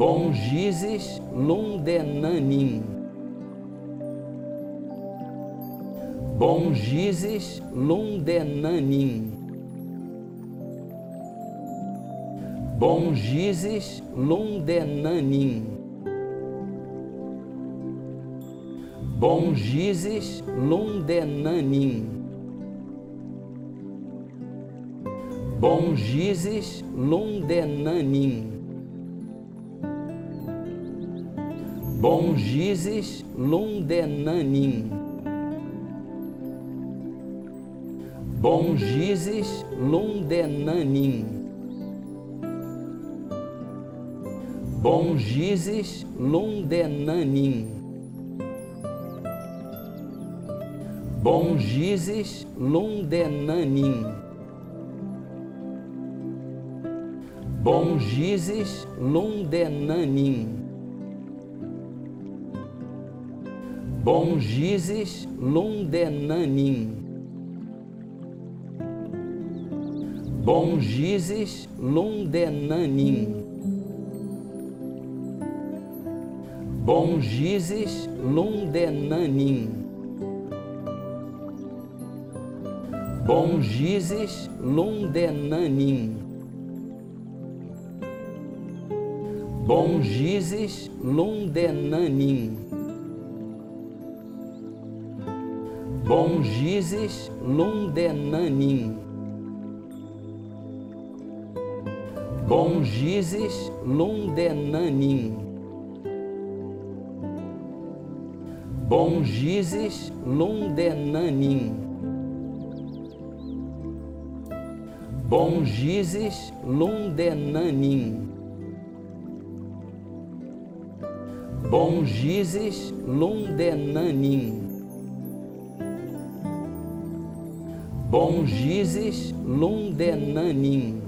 Bongizes Lundenanin. Bongizes Lundenanin. Bongizes Lundenanin. Bongizes Lundenanin. Bongizes Lundenanin. Bongizes Lundenanin. Bongizes Lundenanin. Bongizes Lundenanin. Bongizes Lundenanin. Bongizes Lundenanin. Bongizes Lundenanin. Bongizes Lundenanin. Bongizes Lundenanin. Bongizes Lundenanin. Bongizes Lundenanin. Bongizes hum. Lundenanin. Bongizes hum. Lundenanin. Bongizes Lundenanin. Bongizes Lundenanin. Bongizes Lundenanin. Bongizes Lundenanin.